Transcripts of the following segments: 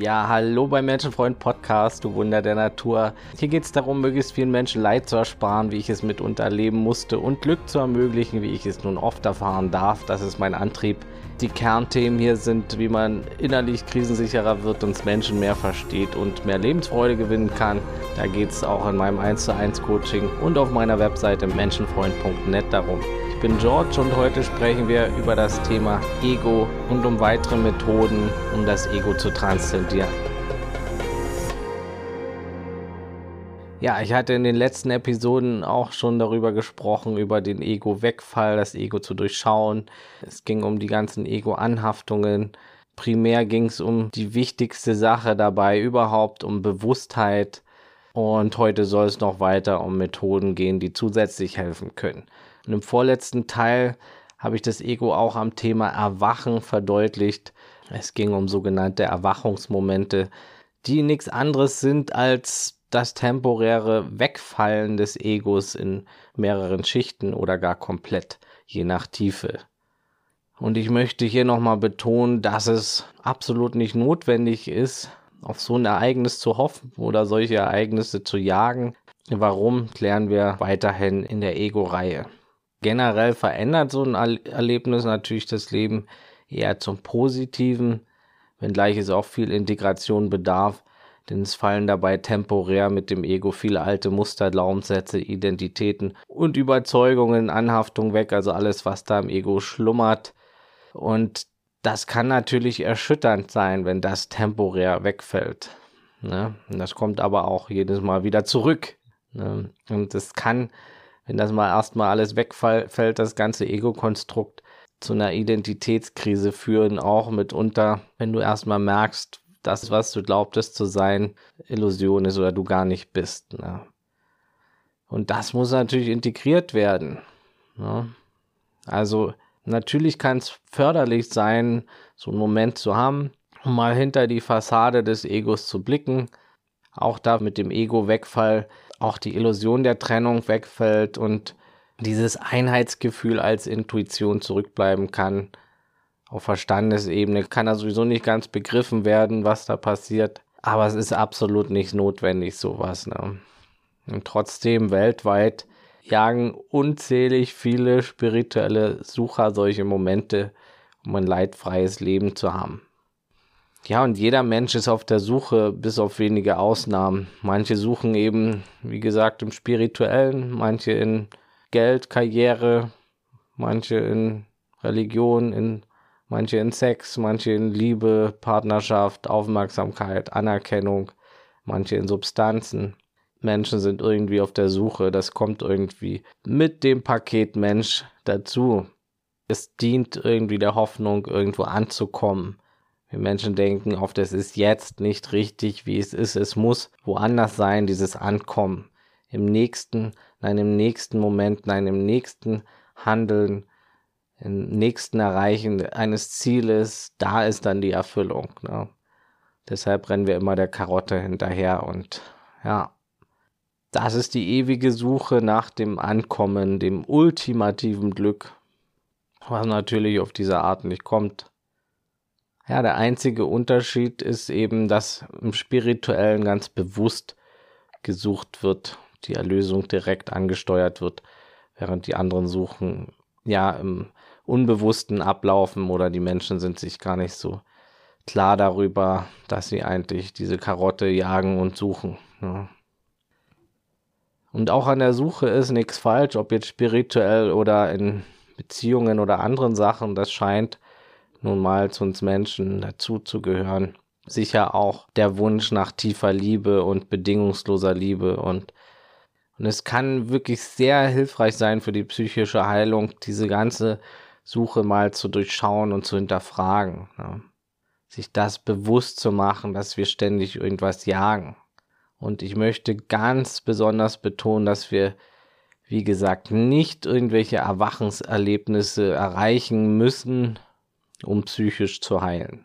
Ja, hallo beim Menschenfreund Podcast, du Wunder der Natur. Hier geht es darum, möglichst vielen Menschen Leid zu ersparen, wie ich es mitunter erleben musste und Glück zu ermöglichen, wie ich es nun oft erfahren darf. Das ist mein Antrieb. Die Kernthemen hier sind, wie man innerlich krisensicherer wird, uns Menschen mehr versteht und mehr Lebensfreude gewinnen kann. Da geht es auch in meinem 1 zu 1 Coaching und auf meiner Webseite menschenfreund.net darum. Ich bin George und heute sprechen wir über das Thema Ego und um weitere Methoden, um das Ego zu transzendieren. Ja, ich hatte in den letzten Episoden auch schon darüber gesprochen, über den Ego-Wegfall, das Ego zu durchschauen. Es ging um die ganzen Ego-Anhaftungen. Primär ging es um die wichtigste Sache dabei überhaupt, um Bewusstheit. Und heute soll es noch weiter um Methoden gehen, die zusätzlich helfen können. Und im vorletzten Teil habe ich das Ego auch am Thema Erwachen verdeutlicht. Es ging um sogenannte Erwachungsmomente, die nichts anderes sind als das temporäre Wegfallen des Egos in mehreren Schichten oder gar komplett, je nach Tiefe. Und ich möchte hier nochmal betonen, dass es absolut nicht notwendig ist, auf so ein Ereignis zu hoffen oder solche Ereignisse zu jagen. Warum, klären wir weiterhin in der Ego-Reihe generell verändert so ein Erlebnis natürlich das Leben eher zum Positiven, wenngleich es auch viel Integration bedarf, denn es fallen dabei temporär mit dem Ego viele alte Muster, Glaubenssätze, Identitäten und Überzeugungen, Anhaftung weg, also alles, was da im Ego schlummert. Und das kann natürlich erschütternd sein, wenn das temporär wegfällt. Ne? Das kommt aber auch jedes Mal wieder zurück. Ne? Und es kann wenn das mal erstmal alles wegfällt, das ganze Ego-Konstrukt zu einer Identitätskrise führen, auch mitunter, wenn du erstmal merkst, das, was du glaubtest zu sein, Illusion ist oder du gar nicht bist. Ne? Und das muss natürlich integriert werden. Ne? Also natürlich kann es förderlich sein, so einen Moment zu haben, um mal hinter die Fassade des Egos zu blicken. Auch da mit dem Ego-Wegfall auch die Illusion der Trennung wegfällt und dieses Einheitsgefühl als Intuition zurückbleiben kann. Auf Verstandesebene kann da sowieso nicht ganz begriffen werden, was da passiert. Aber es ist absolut nicht notwendig, sowas. Ne? Und trotzdem weltweit jagen unzählig viele spirituelle Sucher solche Momente, um ein leidfreies Leben zu haben. Ja, und jeder Mensch ist auf der Suche, bis auf wenige Ausnahmen. Manche suchen eben, wie gesagt, im Spirituellen, manche in Geld, Karriere, manche in Religion, in, manche in Sex, manche in Liebe, Partnerschaft, Aufmerksamkeit, Anerkennung, manche in Substanzen. Menschen sind irgendwie auf der Suche, das kommt irgendwie mit dem Paket Mensch dazu. Es dient irgendwie der Hoffnung, irgendwo anzukommen wir Menschen denken oft, es ist jetzt nicht richtig, wie es ist. Es muss woanders sein, dieses Ankommen. Im nächsten, nein, im nächsten Moment, nein, im nächsten Handeln, im nächsten Erreichen eines Zieles, da ist dann die Erfüllung. Ne? Deshalb rennen wir immer der Karotte hinterher und ja, das ist die ewige Suche nach dem Ankommen, dem ultimativen Glück, was natürlich auf diese Art nicht kommt. Ja, der einzige Unterschied ist eben, dass im Spirituellen ganz bewusst gesucht wird, die Erlösung direkt angesteuert wird, während die anderen suchen, ja, im Unbewussten ablaufen oder die Menschen sind sich gar nicht so klar darüber, dass sie eigentlich diese Karotte jagen und suchen. Ja. Und auch an der Suche ist nichts falsch, ob jetzt spirituell oder in Beziehungen oder anderen Sachen, das scheint nun mal zu uns Menschen dazuzugehören. Sicher auch der Wunsch nach tiefer Liebe und bedingungsloser Liebe und und es kann wirklich sehr hilfreich sein für die psychische Heilung, diese ganze Suche mal zu durchschauen und zu hinterfragen. Ja. Sich das bewusst zu machen, dass wir ständig irgendwas jagen. Und ich möchte ganz besonders betonen, dass wir, wie gesagt, nicht irgendwelche Erwachenserlebnisse erreichen müssen, um psychisch zu heilen.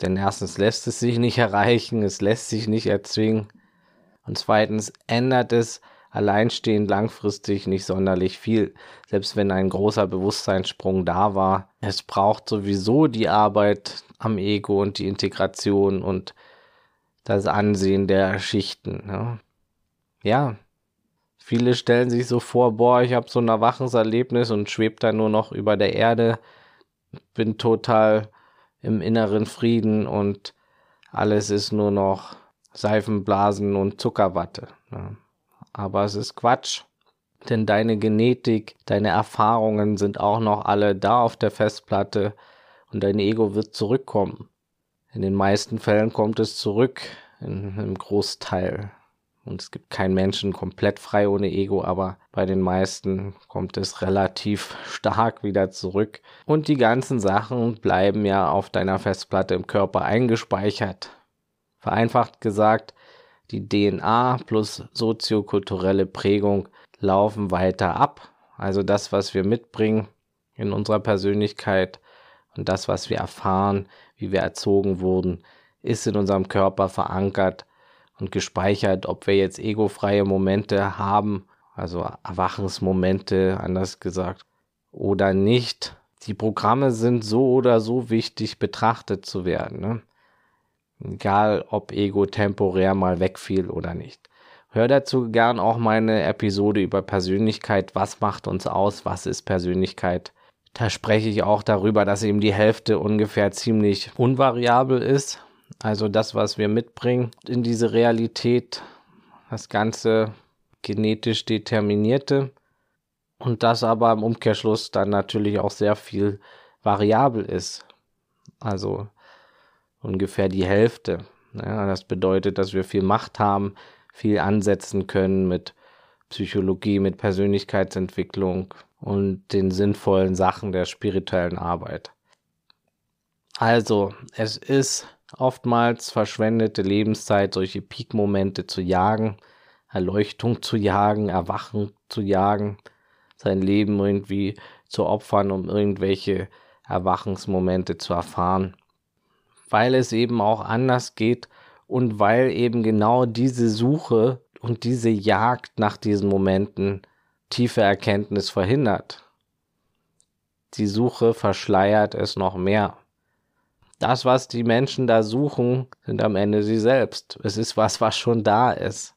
Denn erstens lässt es sich nicht erreichen, es lässt sich nicht erzwingen. Und zweitens ändert es alleinstehend langfristig nicht sonderlich viel, selbst wenn ein großer Bewusstseinssprung da war. Es braucht sowieso die Arbeit am Ego und die Integration und das Ansehen der Schichten. Ne? Ja, viele stellen sich so vor, boah, ich habe so ein Erwachenserlebnis und schwebt dann nur noch über der Erde, bin total im inneren Frieden und alles ist nur noch Seifenblasen und Zuckerwatte. Ne? Aber es ist Quatsch. Denn deine Genetik, deine Erfahrungen sind auch noch alle da auf der Festplatte und dein Ego wird zurückkommen. In den meisten Fällen kommt es zurück, in einem Großteil. Und es gibt keinen Menschen komplett frei ohne Ego, aber bei den meisten kommt es relativ stark wieder zurück. Und die ganzen Sachen bleiben ja auf deiner Festplatte im Körper eingespeichert. Vereinfacht gesagt, die DNA plus soziokulturelle Prägung laufen weiter ab. Also das, was wir mitbringen in unserer Persönlichkeit und das, was wir erfahren, wie wir erzogen wurden, ist in unserem Körper verankert und gespeichert, ob wir jetzt egofreie Momente haben, also Erwachensmomente, anders gesagt, oder nicht. Die Programme sind so oder so wichtig betrachtet zu werden. Ne? Egal, ob Ego temporär mal wegfiel oder nicht. Hör dazu gern auch meine Episode über Persönlichkeit. Was macht uns aus? Was ist Persönlichkeit? Da spreche ich auch darüber, dass eben die Hälfte ungefähr ziemlich unvariabel ist. Also das, was wir mitbringen in diese Realität, das Ganze genetisch determinierte. Und das aber im Umkehrschluss dann natürlich auch sehr viel variabel ist. Also ungefähr die Hälfte. Ja, das bedeutet, dass wir viel Macht haben, viel ansetzen können mit Psychologie, mit Persönlichkeitsentwicklung und den sinnvollen Sachen der spirituellen Arbeit. Also, es ist oftmals verschwendete Lebenszeit, solche Peak-Momente zu jagen, Erleuchtung zu jagen, Erwachen zu jagen, sein Leben irgendwie zu opfern, um irgendwelche Erwachensmomente zu erfahren weil es eben auch anders geht und weil eben genau diese Suche und diese Jagd nach diesen Momenten tiefe Erkenntnis verhindert. Die Suche verschleiert es noch mehr. Das, was die Menschen da suchen, sind am Ende sie selbst. Es ist was, was schon da ist.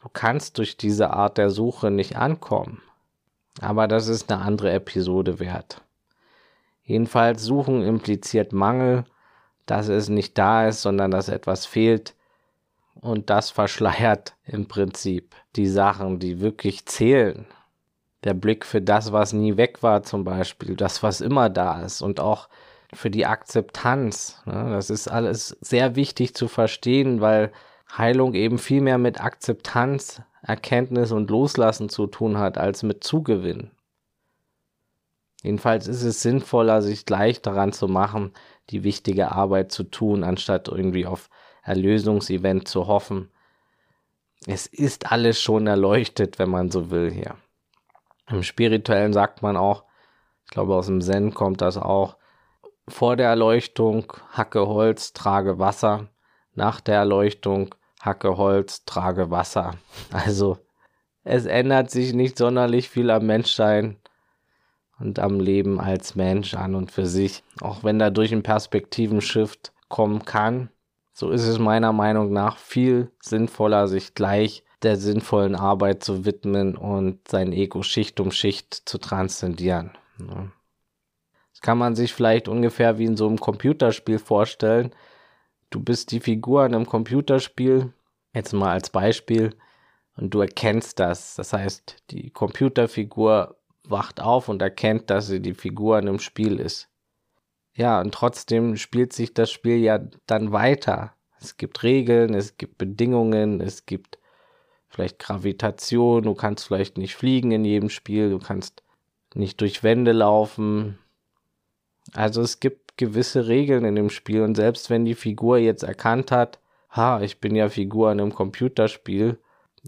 Du kannst durch diese Art der Suche nicht ankommen. Aber das ist eine andere Episode wert. Jedenfalls Suchen impliziert Mangel dass es nicht da ist, sondern dass etwas fehlt. Und das verschleiert im Prinzip die Sachen, die wirklich zählen. Der Blick für das, was nie weg war, zum Beispiel, das, was immer da ist und auch für die Akzeptanz. Ne? Das ist alles sehr wichtig zu verstehen, weil Heilung eben viel mehr mit Akzeptanz, Erkenntnis und Loslassen zu tun hat, als mit Zugewinn. Jedenfalls ist es sinnvoller, sich gleich daran zu machen, die wichtige Arbeit zu tun, anstatt irgendwie auf Erlösungsevent zu hoffen. Es ist alles schon erleuchtet, wenn man so will hier. Im Spirituellen sagt man auch, ich glaube aus dem Zen kommt das auch, vor der Erleuchtung hacke Holz, trage Wasser, nach der Erleuchtung hacke Holz, trage Wasser. Also es ändert sich nicht sonderlich viel am Menschsein und am Leben als Mensch an und für sich. Auch wenn dadurch ein Perspektivenshift kommen kann, so ist es meiner Meinung nach viel sinnvoller, sich gleich der sinnvollen Arbeit zu widmen und sein Ego Schicht um Schicht zu transzendieren. Das kann man sich vielleicht ungefähr wie in so einem Computerspiel vorstellen. Du bist die Figur in einem Computerspiel, jetzt mal als Beispiel, und du erkennst das. Das heißt, die Computerfigur wacht auf und erkennt, dass sie die Figur in einem Spiel ist. Ja, und trotzdem spielt sich das Spiel ja dann weiter. Es gibt Regeln, es gibt Bedingungen, es gibt vielleicht Gravitation, du kannst vielleicht nicht fliegen in jedem Spiel, du kannst nicht durch Wände laufen. Also es gibt gewisse Regeln in dem Spiel und selbst wenn die Figur jetzt erkannt hat, ha, ich bin ja Figur in einem Computerspiel,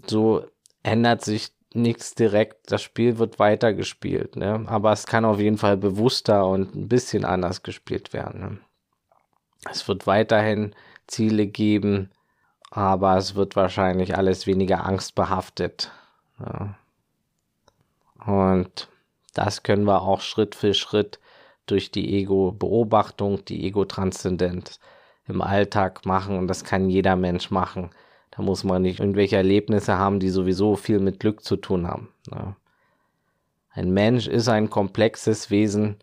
so ändert sich nichts direkt. Das Spiel wird weitergespielt, ne? aber es kann auf jeden Fall bewusster und ein bisschen anders gespielt werden. Ne? Es wird weiterhin Ziele geben, aber es wird wahrscheinlich alles weniger angstbehaftet. Ja. Und das können wir auch Schritt für Schritt durch die Ego-Beobachtung, die Ego-Transzendenz im Alltag machen. Und das kann jeder Mensch machen. Da muss man nicht irgendwelche Erlebnisse haben, die sowieso viel mit Glück zu tun haben. Ja. Ein Mensch ist ein komplexes Wesen.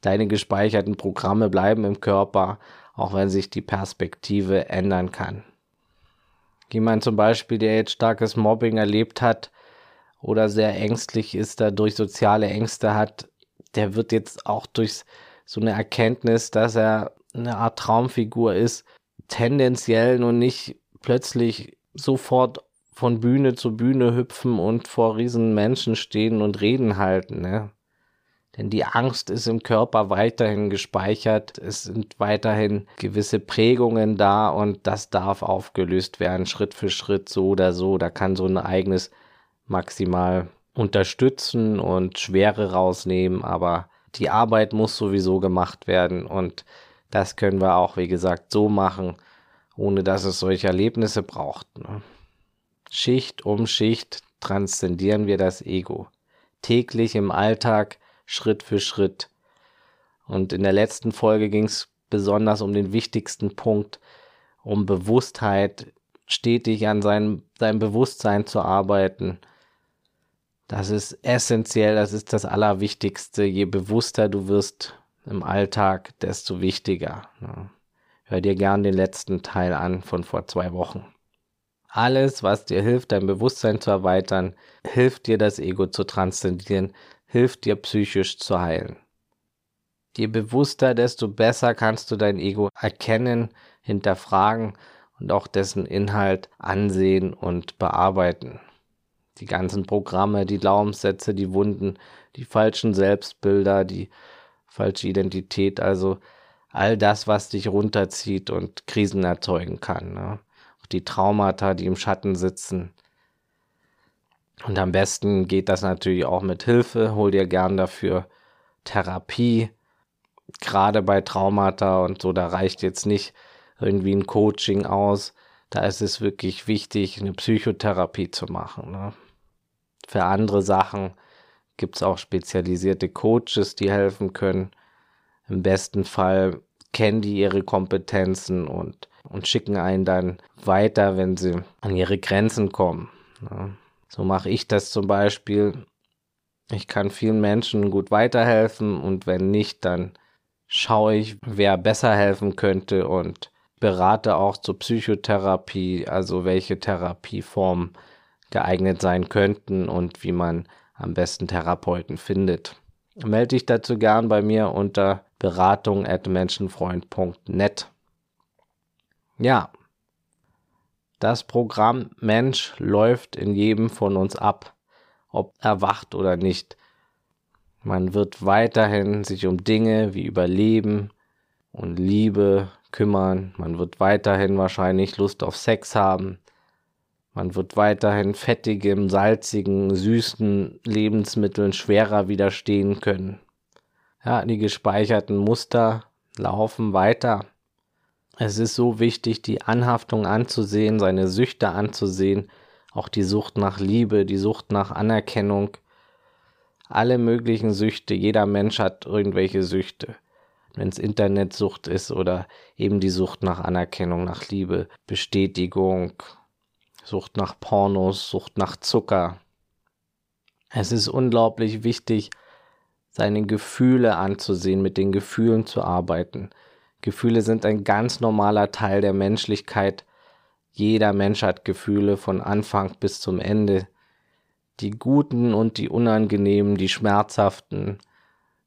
Deine gespeicherten Programme bleiben im Körper, auch wenn sich die Perspektive ändern kann. Jemand zum Beispiel, der jetzt starkes Mobbing erlebt hat oder sehr ängstlich ist, dadurch soziale Ängste hat, der wird jetzt auch durch so eine Erkenntnis, dass er eine Art Traumfigur ist, tendenziell nur nicht plötzlich sofort von Bühne zu Bühne hüpfen und vor riesen Menschen stehen und Reden halten. Ne? Denn die Angst ist im Körper weiterhin gespeichert. Es sind weiterhin gewisse Prägungen da und das darf aufgelöst werden, Schritt für Schritt, so oder so. Da kann so ein Ereignis maximal unterstützen und Schwere rausnehmen, aber die Arbeit muss sowieso gemacht werden und das können wir auch, wie gesagt, so machen, ohne dass es solche Erlebnisse braucht. Ne? Schicht um Schicht transzendieren wir das Ego. Täglich im Alltag Schritt für Schritt. Und in der letzten Folge ging es besonders um den wichtigsten Punkt, um Bewusstheit, stetig an seinem, seinem Bewusstsein zu arbeiten. Das ist essentiell, das ist das Allerwichtigste. Je bewusster du wirst im Alltag, desto wichtiger. Hör dir gern den letzten Teil an von vor zwei Wochen. Alles, was dir hilft, dein Bewusstsein zu erweitern, hilft dir, das Ego zu transzendieren, hilft dir psychisch zu heilen. Je bewusster, desto besser kannst du dein Ego erkennen, hinterfragen und auch dessen Inhalt ansehen und bearbeiten. Die ganzen Programme, die Glaubenssätze, die Wunden, die falschen Selbstbilder, die falsche Identität, also all das, was dich runterzieht und Krisen erzeugen kann. Ne? Auch die Traumata, die im Schatten sitzen, und am besten geht das natürlich auch mit Hilfe. Hol dir gern dafür Therapie. Gerade bei Traumata und so, da reicht jetzt nicht irgendwie ein Coaching aus. Da ist es wirklich wichtig, eine Psychotherapie zu machen. Ne? Für andere Sachen gibt es auch spezialisierte Coaches, die helfen können. Im besten Fall kennen die ihre Kompetenzen und, und schicken einen dann weiter, wenn sie an ihre Grenzen kommen. Ne? So mache ich das zum Beispiel. Ich kann vielen Menschen gut weiterhelfen und wenn nicht, dann schaue ich, wer besser helfen könnte und berate auch zur Psychotherapie, also welche Therapieformen geeignet sein könnten und wie man am besten Therapeuten findet. Melde dich dazu gern bei mir unter beratung at menschenfreund.net. Ja, das Programm Mensch läuft in jedem von uns ab, ob erwacht oder nicht. Man wird weiterhin sich um Dinge wie Überleben und Liebe kümmern. Man wird weiterhin wahrscheinlich Lust auf Sex haben. Man wird weiterhin fettigem, salzigen, süßen Lebensmitteln schwerer widerstehen können. Ja, die gespeicherten Muster laufen weiter. Es ist so wichtig, die Anhaftung anzusehen, seine Süchte anzusehen, auch die Sucht nach Liebe, die Sucht nach Anerkennung, alle möglichen Süchte. Jeder Mensch hat irgendwelche Süchte. Wenn es Internetsucht ist oder eben die Sucht nach Anerkennung, nach Liebe, Bestätigung, Sucht nach Pornos, Sucht nach Zucker. Es ist unglaublich wichtig, seine Gefühle anzusehen, mit den Gefühlen zu arbeiten. Gefühle sind ein ganz normaler Teil der Menschlichkeit. Jeder Mensch hat Gefühle von Anfang bis zum Ende. Die guten und die unangenehmen, die schmerzhaften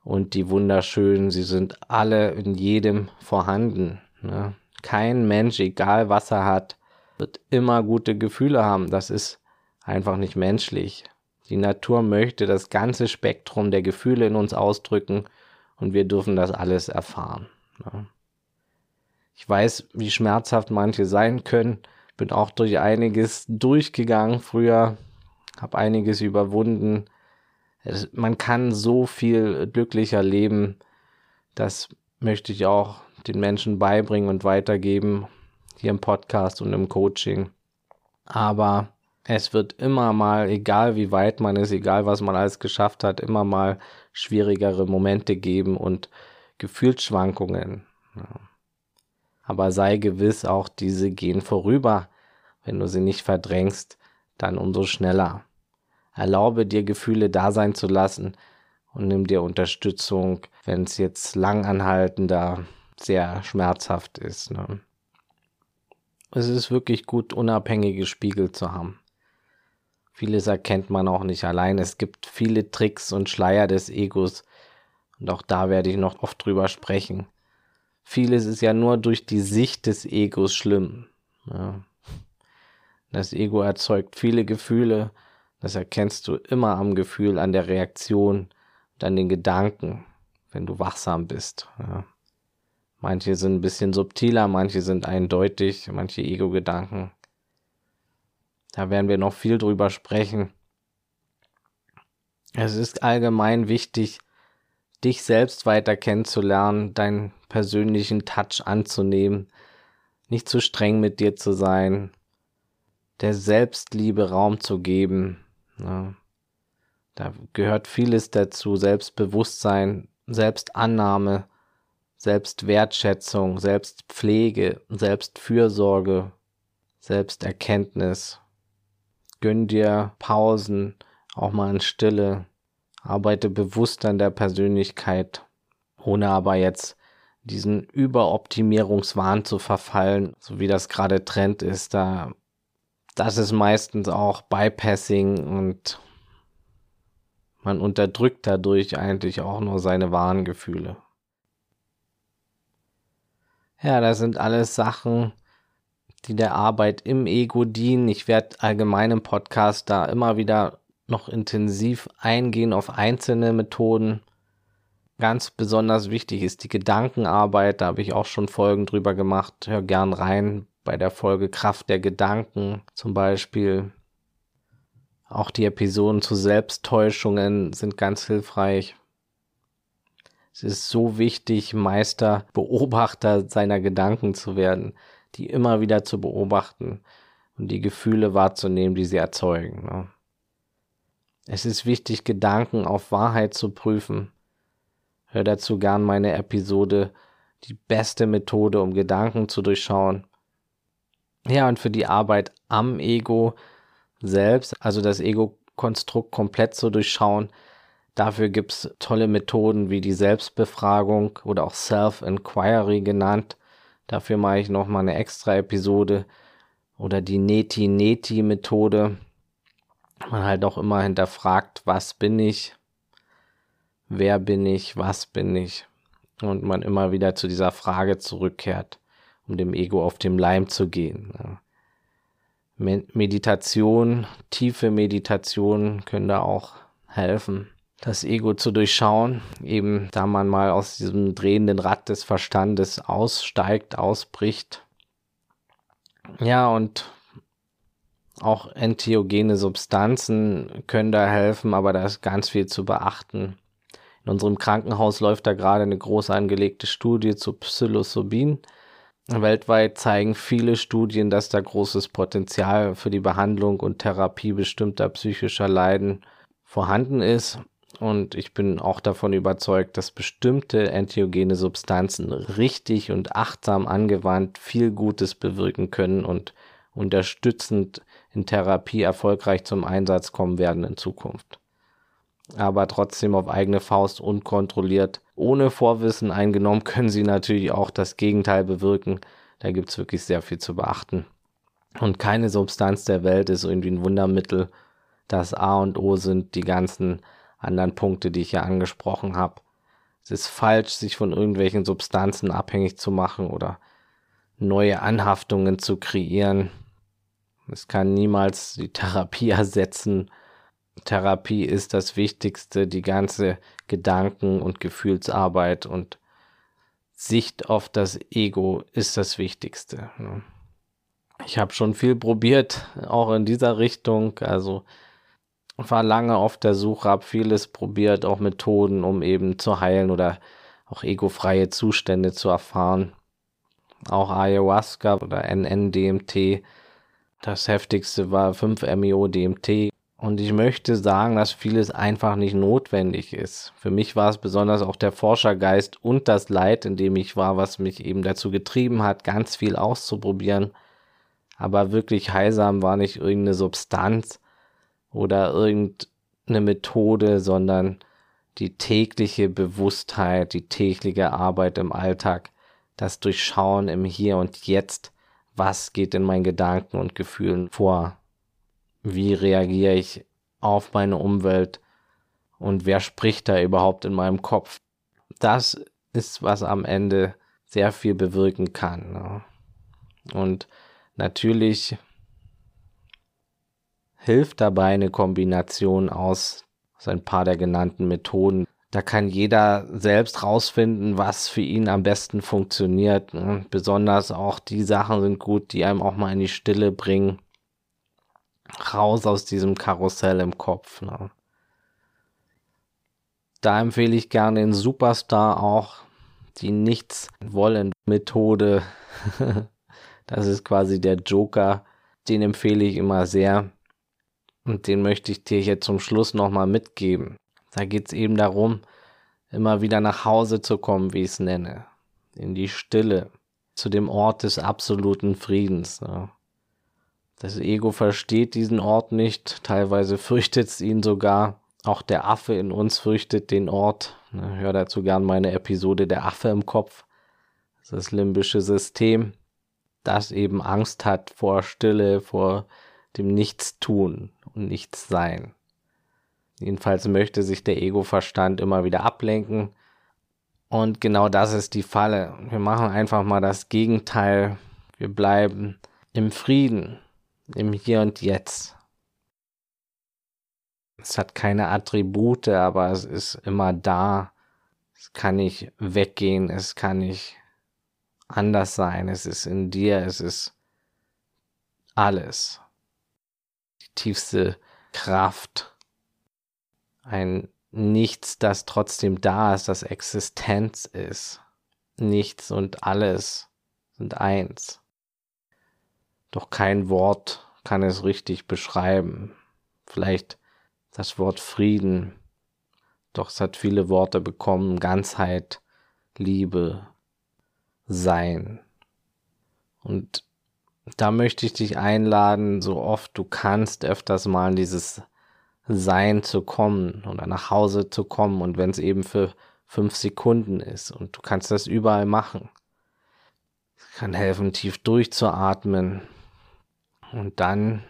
und die wunderschönen, sie sind alle in jedem vorhanden. Ne? Kein Mensch, egal was er hat, wird immer gute Gefühle haben. Das ist einfach nicht menschlich. Die Natur möchte das ganze Spektrum der Gefühle in uns ausdrücken und wir dürfen das alles erfahren. Ich weiß, wie schmerzhaft manche sein können. Bin auch durch einiges durchgegangen früher, habe einiges überwunden. Man kann so viel glücklicher leben. Das möchte ich auch den Menschen beibringen und weitergeben. Hier im Podcast und im Coaching. Aber es wird immer mal, egal wie weit man ist, egal was man alles geschafft hat, immer mal schwierigere Momente geben und Gefühlsschwankungen. Aber sei gewiss, auch diese gehen vorüber. Wenn du sie nicht verdrängst, dann umso schneller. Erlaube dir Gefühle da sein zu lassen und nimm dir Unterstützung, wenn es jetzt langanhaltender, sehr schmerzhaft ist. Ne? Es ist wirklich gut, unabhängige Spiegel zu haben. Vieles erkennt man auch nicht allein. Es gibt viele Tricks und Schleier des Egos. Und auch da werde ich noch oft drüber sprechen. Vieles ist ja nur durch die Sicht des Egos schlimm. Ja. Das Ego erzeugt viele Gefühle. Das erkennst du immer am Gefühl, an der Reaktion und an den Gedanken, wenn du wachsam bist. Ja. Manche sind ein bisschen subtiler, manche sind eindeutig, manche Ego-Gedanken. Da werden wir noch viel drüber sprechen. Es ist allgemein wichtig, dich selbst weiter kennenzulernen, deinen persönlichen Touch anzunehmen, nicht zu streng mit dir zu sein, der Selbstliebe Raum zu geben. Ja. Da gehört vieles dazu, Selbstbewusstsein, Selbstannahme, Selbstwertschätzung, Selbstpflege, Selbstfürsorge, Selbsterkenntnis. Gönn dir Pausen, auch mal in Stille. Arbeite bewusst an der Persönlichkeit, ohne aber jetzt diesen Überoptimierungswahn zu verfallen, so wie das gerade Trend ist. Da, das ist meistens auch Bypassing und man unterdrückt dadurch eigentlich auch nur seine wahren Gefühle. Ja, das sind alles Sachen, die der Arbeit im Ego dienen. Ich werde allgemein im Podcast da immer wieder noch intensiv eingehen auf einzelne Methoden. Ganz besonders wichtig ist die Gedankenarbeit. Da habe ich auch schon Folgen drüber gemacht. Hör gern rein bei der Folge Kraft der Gedanken zum Beispiel. Auch die Episoden zu Selbsttäuschungen sind ganz hilfreich. Es ist so wichtig, Meister, Beobachter seiner Gedanken zu werden, die immer wieder zu beobachten und die Gefühle wahrzunehmen, die sie erzeugen. Ne? Es ist wichtig, Gedanken auf Wahrheit zu prüfen. Hör dazu gern meine Episode Die beste Methode, um Gedanken zu durchschauen. Ja, und für die Arbeit am Ego selbst, also das Ego-Konstrukt komplett zu durchschauen, Dafür gibt es tolle Methoden wie die Selbstbefragung oder auch Self-Inquiry genannt. Dafür mache ich nochmal eine extra Episode. Oder die Neti-Neti-Methode. Man halt auch immer hinterfragt, was bin ich, wer bin ich, was bin ich. Und man immer wieder zu dieser Frage zurückkehrt, um dem Ego auf dem Leim zu gehen. Meditation, tiefe Meditation können da auch helfen das Ego zu durchschauen, eben da man mal aus diesem drehenden Rad des Verstandes aussteigt, ausbricht. Ja, und auch entheogene Substanzen können da helfen, aber da ist ganz viel zu beachten. In unserem Krankenhaus läuft da gerade eine groß angelegte Studie zu Psilocybin. Weltweit zeigen viele Studien, dass da großes Potenzial für die Behandlung und Therapie bestimmter psychischer Leiden vorhanden ist. Und ich bin auch davon überzeugt, dass bestimmte entheogene Substanzen richtig und achtsam angewandt viel Gutes bewirken können und unterstützend in Therapie erfolgreich zum Einsatz kommen werden in Zukunft. Aber trotzdem auf eigene Faust unkontrolliert, ohne Vorwissen eingenommen, können sie natürlich auch das Gegenteil bewirken. Da gibt es wirklich sehr viel zu beachten. Und keine Substanz der Welt ist irgendwie ein Wundermittel. Das A und O sind die ganzen anderen Punkte, die ich ja angesprochen habe. Es ist falsch, sich von irgendwelchen Substanzen abhängig zu machen oder neue Anhaftungen zu kreieren. Es kann niemals die Therapie ersetzen. Therapie ist das Wichtigste, die ganze Gedanken- und Gefühlsarbeit und Sicht auf das Ego ist das Wichtigste. Ich habe schon viel probiert, auch in dieser Richtung. Also war lange auf der Suche, habe vieles probiert, auch Methoden, um eben zu heilen oder auch egofreie Zustände zu erfahren. auch Ayahuasca oder NN-DMT. Das heftigste war 5-MeO-DMT. Und ich möchte sagen, dass vieles einfach nicht notwendig ist. Für mich war es besonders auch der Forschergeist und das Leid, in dem ich war, was mich eben dazu getrieben hat, ganz viel auszuprobieren. Aber wirklich heilsam war nicht irgendeine Substanz oder irgendeine Methode, sondern die tägliche Bewusstheit, die tägliche Arbeit im Alltag, das Durchschauen im Hier und Jetzt, was geht in meinen Gedanken und Gefühlen vor, wie reagiere ich auf meine Umwelt und wer spricht da überhaupt in meinem Kopf. Das ist, was am Ende sehr viel bewirken kann. Ne? Und natürlich hilft dabei eine Kombination aus so ein paar der genannten Methoden. Da kann jeder selbst rausfinden, was für ihn am besten funktioniert. Ne? Besonders auch die Sachen sind gut, die einem auch mal in die Stille bringen raus aus diesem Karussell im Kopf. Ne? Da empfehle ich gerne den Superstar auch die Nichts wollen Methode. das ist quasi der Joker. Den empfehle ich immer sehr. Und den möchte ich dir hier zum Schluss nochmal mitgeben. Da geht es eben darum, immer wieder nach Hause zu kommen, wie ich es nenne. In die Stille, zu dem Ort des absoluten Friedens. Ne? Das Ego versteht diesen Ort nicht, teilweise fürchtet es ihn sogar. Auch der Affe in uns fürchtet den Ort. Hör dazu gern meine Episode Der Affe im Kopf. Das das limbische System, das eben Angst hat vor Stille, vor dem Nichtstun und Nichtssein. Jedenfalls möchte sich der Ego-Verstand immer wieder ablenken. Und genau das ist die Falle. Wir machen einfach mal das Gegenteil. Wir bleiben im Frieden im Hier und Jetzt. Es hat keine Attribute, aber es ist immer da. Es kann nicht weggehen, es kann nicht anders sein. Es ist in dir, es ist alles. Tiefste Kraft. Ein Nichts, das trotzdem da ist, das Existenz ist. Nichts und alles sind eins. Doch kein Wort kann es richtig beschreiben. Vielleicht das Wort Frieden. Doch es hat viele Worte bekommen. Ganzheit, Liebe, Sein. Und da möchte ich dich einladen, so oft du kannst, öfters mal in dieses Sein zu kommen oder nach Hause zu kommen. Und wenn es eben für fünf Sekunden ist und du kannst das überall machen. kann helfen, tief durchzuatmen, und dann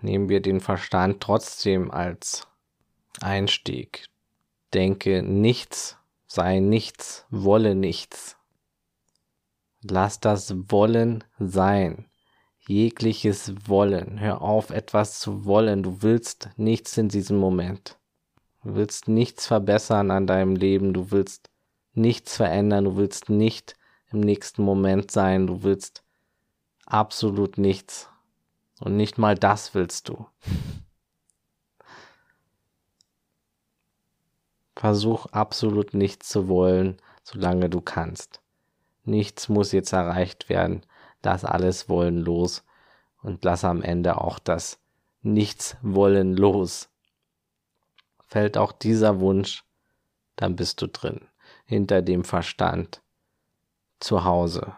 nehmen wir den Verstand trotzdem als Einstieg. Denke nichts, sei nichts, wolle nichts. Lass das Wollen sein. Jegliches Wollen. Hör auf, etwas zu wollen. Du willst nichts in diesem Moment. Du willst nichts verbessern an deinem Leben. Du willst nichts verändern. Du willst nicht im nächsten Moment sein. Du willst absolut nichts. Und nicht mal das willst du. Versuch absolut nichts zu wollen, solange du kannst. Nichts muss jetzt erreicht werden. Lass alles wollen los und lass am Ende auch das Nichts wollen los. Fällt auch dieser Wunsch, dann bist du drin, hinter dem Verstand, zu Hause,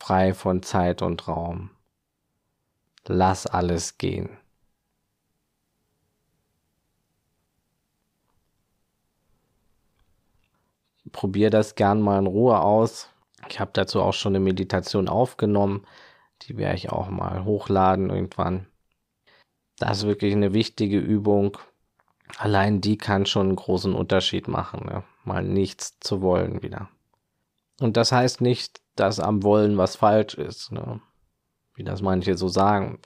frei von Zeit und Raum lass alles gehen. Probier das gern mal in Ruhe aus. Ich habe dazu auch schon eine Meditation aufgenommen. Die werde ich auch mal hochladen irgendwann. Das ist wirklich eine wichtige Übung. Allein die kann schon einen großen Unterschied machen. Ne? Mal nichts zu wollen wieder. Und das heißt nicht, dass am Wollen was falsch ist. Ne? wie das manche so sagen.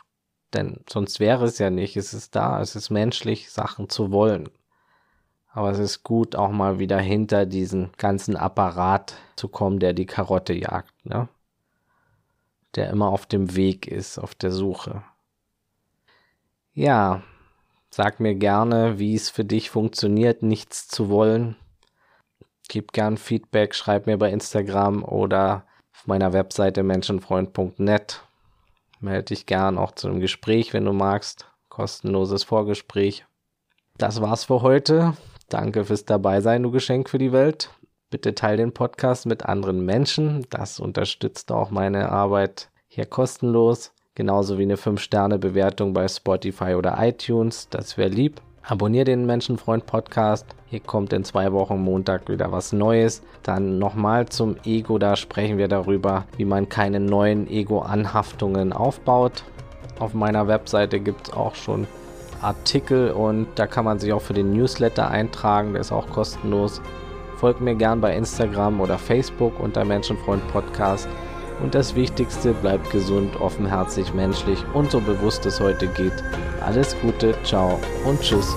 Denn sonst wäre es ja nicht. Es ist da, es ist menschlich, Sachen zu wollen. Aber es ist gut, auch mal wieder hinter diesen ganzen Apparat zu kommen, der die Karotte jagt, ne? Der immer auf dem Weg ist, auf der Suche. Ja, sag mir gerne, wie es für dich funktioniert, nichts zu wollen. Gib gern Feedback, schreib mir bei Instagram oder auf meiner Webseite menschenfreund.net. Melde dich gern auch zu einem Gespräch, wenn du magst. Kostenloses Vorgespräch. Das war's für heute. Danke fürs Dabeisein, du Geschenk für die Welt. Bitte teile den Podcast mit anderen Menschen. Das unterstützt auch meine Arbeit hier kostenlos. Genauso wie eine 5-Sterne-Bewertung bei Spotify oder iTunes. Das wäre lieb. Abonnier den Menschenfreund Podcast. Hier kommt in zwei Wochen Montag wieder was Neues. Dann nochmal zum Ego. Da sprechen wir darüber, wie man keine neuen Ego-Anhaftungen aufbaut. Auf meiner Webseite gibt es auch schon Artikel und da kann man sich auch für den Newsletter eintragen. Der ist auch kostenlos. Folgt mir gern bei Instagram oder Facebook unter Menschenfreund Podcast. Und das Wichtigste, bleibt gesund, offenherzig, menschlich und so bewusst es heute geht. Alles Gute, ciao und tschüss.